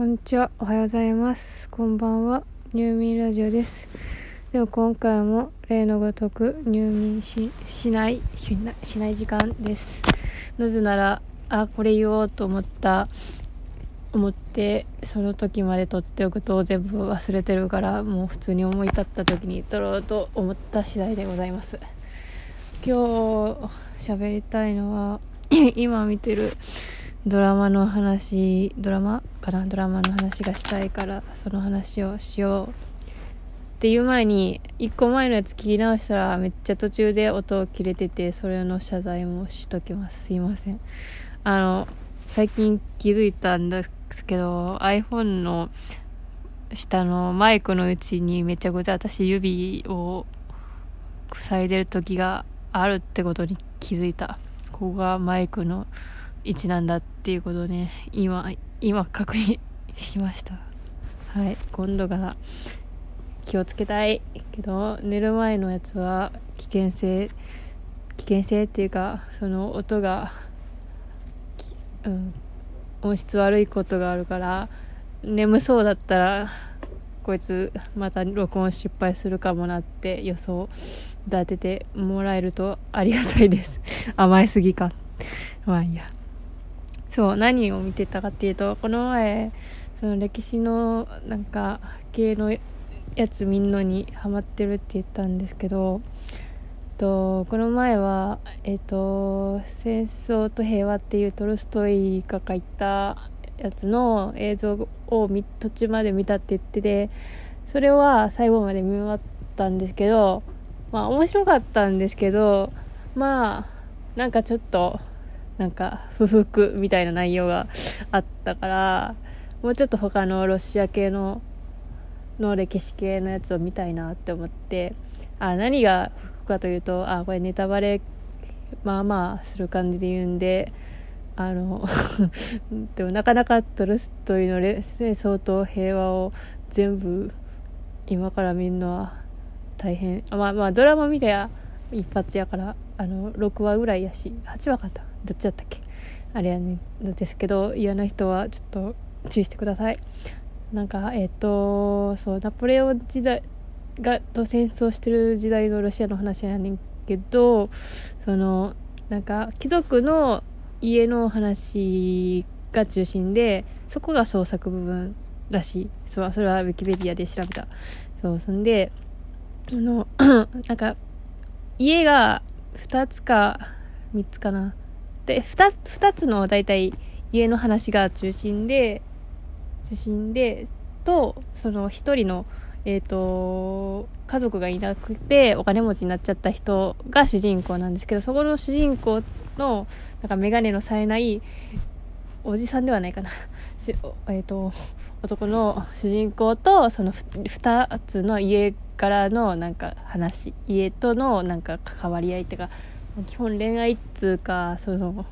こんにちは。おはようございます。こんばんは。入眠ラジオです。でも今回も例のごとく入眠しないしないしない時間です。なぜなら、あ、これ言おうと思った、思って、その時まで撮っておくと全部忘れてるから、もう普通に思い立った時に撮ろうと思った次第でございます。今日喋りたいのは、今見てるドラマの話ドラマかな？ドラマの話がしたいからその話をしようっていう前に1個前のやつ聞き直したらめっちゃ途中で音を切れててそれの謝罪もしときます。すいません。あの最近気づいたんですけど iPhone の下のマイクのうちにめちゃくちゃ私指を塞いでる時があるってことに気づいた。ここがマイクの位置なんだっていうことをね。今今確認しました。はい。今度から気をつけたいけど寝る前のやつは危険性危険性っていうかその音が、うん、音質悪いことがあるから眠そうだったらこいつまた録音失敗するかもなって予想立ててもらえるとありがたいです。甘えすぎか。まあいいや。そう何を見てたかっていうとこの前その歴史のなんか系のやつ見んのにハマってるって言ったんですけどとこの前はえっ、と「戦争と平和」っていうトルストイが書いたやつの映像を途中まで見たって言っててそれは最後まで見終わったんですけどまあ面白かったんですけどまあなんかちょっとなんか不服みたいな内容があったからもうちょっと他のロシア系のの歴史系のやつを見たいなって思ってあ何が不服かというとあこれネタバレまあまあする感じで言うんであの でもなかなかトルストイの戦争と平和を全部今から見るのは大変。まあまあドラマ見りゃ一発やからあの6話ぐらいやし8話かったどっちだったっけ？あれやねんですけど嫌な人はちょっと注意してください。なんかえっ、ー、とそうナポレオン時代がと戦争してる時代のロシアの話やねんけどそのなんか貴族の家の話が中心でそこが創作部分らしい。そうそれはウィキペディアで調べた。そうそんであの なんか家が2つか3つかな。で 2, 2つの大体家の話が中心で中心でとその1人のえーと、家族がいなくてお金持ちになっちゃった人が主人公なんですけどそこの主人公のなんか眼鏡の冴えないおじさんではないかな、えーと、と男の主人公とその2つの家からのなんか話家とのなんか関わり合いっていうか基本恋愛っつうかその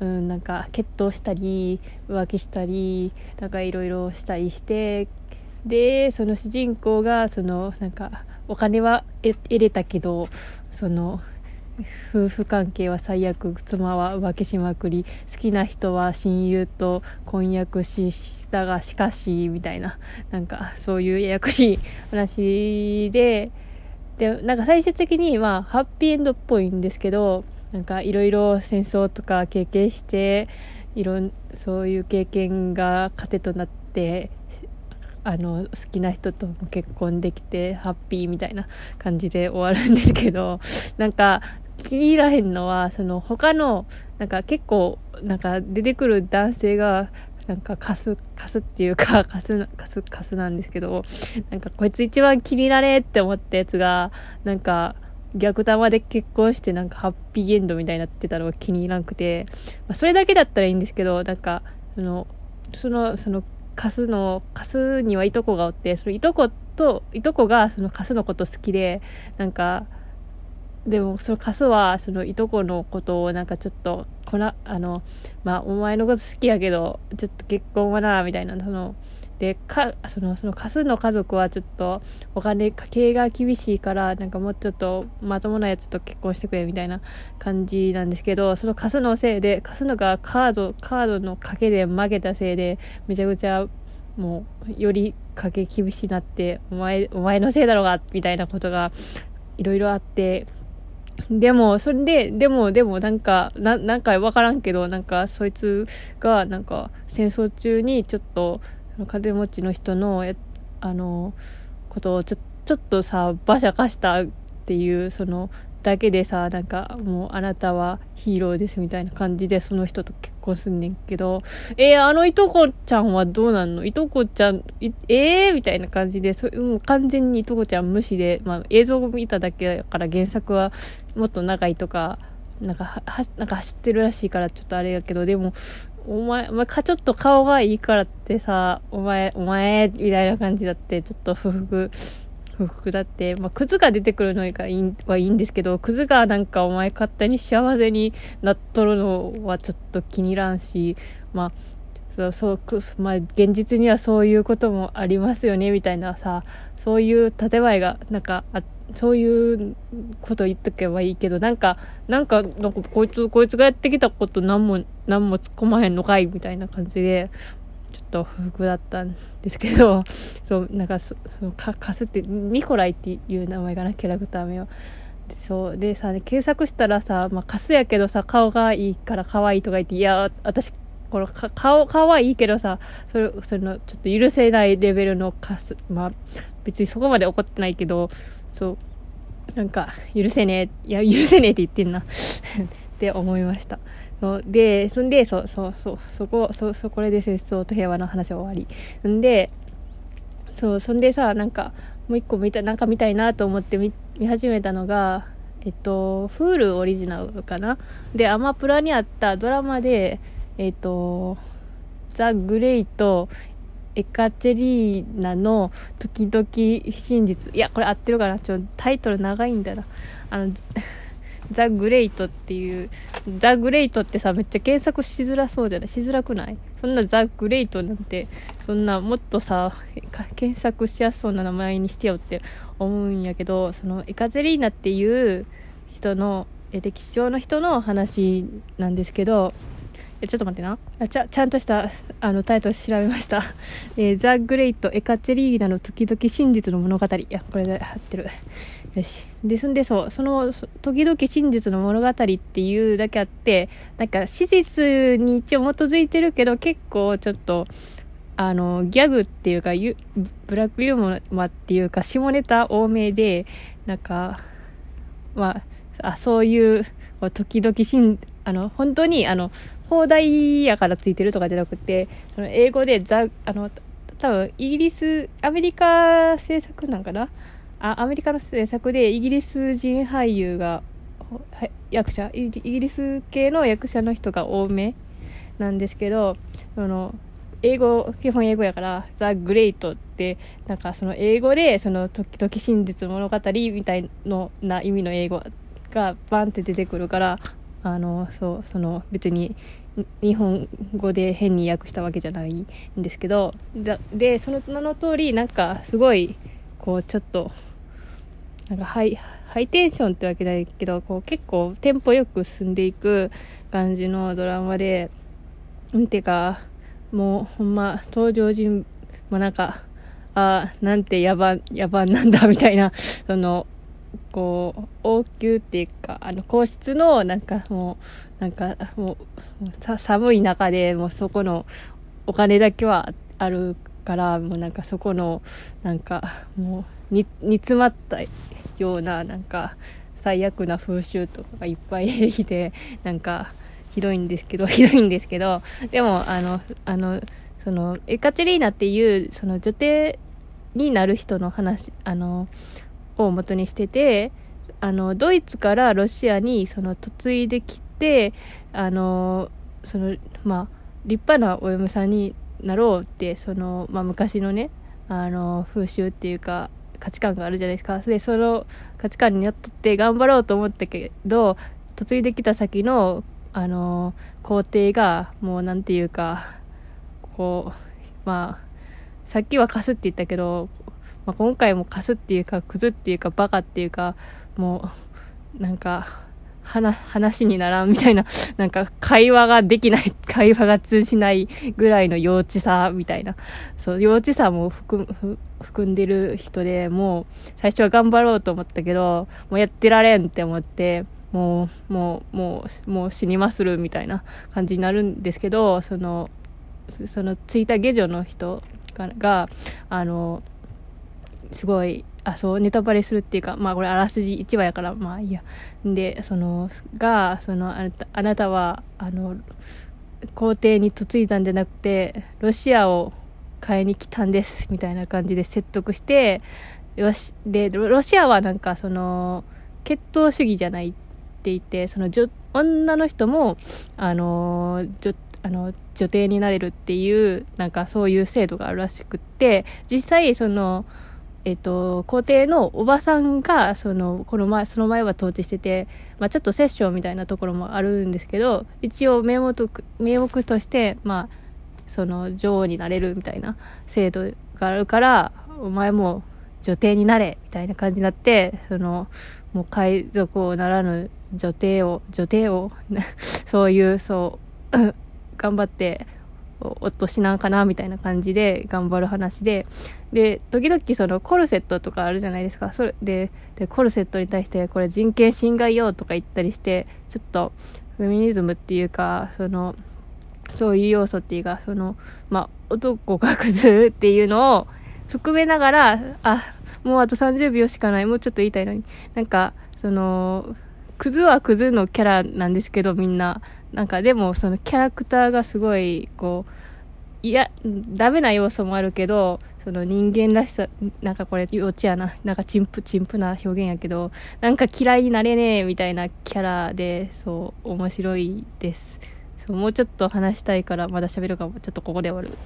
うんなんか決闘したり浮気したりなんかいろいろしたりしてでその主人公がそのなんかお金は得れたけどその夫婦関係は最悪妻は浮気しまくり好きな人は親友と婚約したがしかしみたいななんかそういうややこしい話ででなんか最終的にまあハッピーエンドっぽいんですけどなんかいろいろ戦争とか経験していろんそういう経験が糧となってあの好きな人と結婚できてハッピーみたいな感じで終わるんですけどなんか気に入らへんのはその他のなんか結構なんか出てくる男性がなんかカスカスっていうかカスカスカスなんですけどなんかこいつ一番気に入られって思ったやつがなんか逆玉で結婚してなんかハッピーエンドみたいになってたのが気に入らなくて、まあ、それだけだったらいいんですけどなんかそのそのそのカスのカスにはいとこがおってそのいとこといとこがそのカスのこと好きでなんかでもそのカスはそのいとこのことをなんかちょっとこなあのまあお前のこと好きやけどちょっと結婚はなみたいなそのでかそのその貸すの家族はちょっとお金家計が厳しいからなんかもうちょっとまともなやつと結婚してくれみたいな感じなんですけどその貸すのせいで貸すのがカードカードの賭けで負けたせいでめちゃくちゃもうより家計厳しいなってお前お前のせいだろうがみたいなことがいろいろあってでも、それで、でも、でも、なんか、な、なんかわからんけど、なんか、そいつが、なんか、戦争中に、ちょっと、その金持ちの人の、えあの、ことを、ちょ、ちょっとさ、馬車化したっていう、その、だけでさなんかもうあなたはヒーローですみたいな感じでその人と結婚すんねんけどえー、あのいとこちゃんはどうなんの？いとこちゃんえー、みたいな感じでそもう完全にいとこちゃん無視で、まあ、映像を見ただけだから原作はもっと長いとかなんかはなんか走ってるらしいからちょっとあれやけどでもお前、お前かちょっと顔がいいからってさ、お前、お前、みたいな感じだって、ちょっと不服不服だって、まあ、クズが出てくるのがいいはいいんですけど、クズがなんかお前勝手に幸せになっとるのはちょっと気に入らんし、まあ、そうそうまあ、現実にはそういうこともありますよねみたいなさそういう建前がなんかあそういうこと言っとけばいいけどなんかなんかなんかこいつこいつがやってきたこと何も何も突っ込まへんのかいみたいな感じで。と不服だったんですけど そうなんかそそかかすってニコライっていう名前がなキャラクター名は。そうでさ検索したらさ、まあ、カスやけどさ顔がいいから可愛いとか言っていや私このか顔可愛いけどさそれそのちょっと許せないレベルのカスまあ別にそこまで怒ってないけどそうなんか許せねえいや許せねえって言ってんな。って思いました。そでそんでそそそそこそそこれで戦争と平和の話は終わり。んでそうそんでさなんかもう一個見たなんか見たいなと思って見始めたのがえっと Hulu オリジナルかな？でアマプラにあったドラマでえっとザ・グレイとエカチェリーナの時々真実。いやこれ合ってるかな？ちょタイトル長いんだな。あのザ・グレイトっていう、ザ・グレイトってさ、めっちゃ検索しづらそうじゃない？しづらくない？そんなザ・グレイトなんて、そんなもっとさ、検索しやすそうな名前にしてよって思うんやけど、そのエカゼリーナっていう人の、歴史上の人の話なんですけど、えちょっと待ってな。あちゃちゃんとしたあのタイトル調べました、えー、ザ・グレイト・エカチェリーナの時々真実の物語。いやこれで貼ってる。よし。ですんでそうその時々真実の物語っていうだけあってなんか史実に一応基づいてるけど結構ちょっとあのギャグっていうかブラックユーモアっていうか下ネタ多めでなんかまああそういう時々しんあの本当にあの放題やからついてるとかじゃなくてその英語でザあの多分イギリスアメリカ制作なんかな？あアメリカの制作でイギリス人俳優が役者？イギリス系の役者の人が多めなんですけどその英語基本英語やから「ザ・グレイト」ってなんかその英語でその時々真実物語みたいのな意味の英語がバンって出てくるからあのそうその別に日本語で変に訳したわけじゃないんですけどでその名の通りなんかすごいこうちょっとなんかハイハイテンションってわけないけどこう結構テンポよく進んでいく感じのドラマでうんていうかもうほんま登場人もなんかあなんて野蛮野蛮なんだみたいなそのこう王宮っていうかあの皇室のなんかもうなんかもう寒い中でもうそこのお金だけはあるからもうなんかそこのなんかもう煮詰まったようななんか最悪な風習とかがいっぱいいてなんかひどいんですけどひどいんですけどでもあのあのそのエカチェリーナっていうその女帝になる人の話あのを元にしててあのドイツからロシアにその嫁いできてあのそのまあ立派なお嫁さんになろうってその、まあ、昔のねあの風習っていうか価値観があるじゃないですか。でその価値観にのっって頑張ろうと思ったけど嫁いできた先のあの皇帝がもう何て言うかこうまあさっきはカスって言ったけど、まあ、今回もカスっていうかクズっていうかバカっていうかもうなんか話にならんみたいな、なんか会話ができない、会話が通じないぐらいの幼稚さみたいな、そう、幼稚さも含んでる人でもう最初は頑張ろうと思ったけど、もうやってられんって思って、もう、もう、もう、もう死にまするみたいな感じになるんですけど、その、そのついた下女の人が、あの、すごいあそうネタバレするっていうかまあこれあらすじ1話やからまあいいや。でそのがそのあなたあなたはあの皇帝に嫁いだんじゃなくてロシアを買いに来たんですみたいな感じで説得してよしでロシアはなんかその血統主義じゃないって言ってその女の人もあの女あの女帝になれるっていうなんかそういう制度があるらしくって実際そのえっと、皇帝のおばさんがそのこの前その前は統治してて、まあ、ちょっと摂政みたいなところもあるんですけど一応名目名目として、まあ、その女王になれるみたいな制度があるからお前も女帝になれみたいな感じになってそのもう海賊をならぬ女帝を女帝を そういうそう 頑張って落としなんかなみたいな感じで頑張る話でで時々そのコルセットとかあるじゃないですかそれででコルセットに対してこれ人権侵害よとか言ったりしてちょっとフェミニズムっていうかそのそういう要素っていうかそのまあ男がクズっていうのを含めながらあもうあと30秒しかないもうちょっと言いたいのになんかそのクズはクズのキャラなんですけどみんななんかでもそのキャラクターがすごいこういやダメな要素もあるけどその人間らしさなんかこれ幼稚やな。なんかチンプチンプな表現やけどなんか嫌いになれねえみたいなキャラでそう面白いです。そうもうちょっと話したいからまだ喋るかも。ちょっとここで終わる。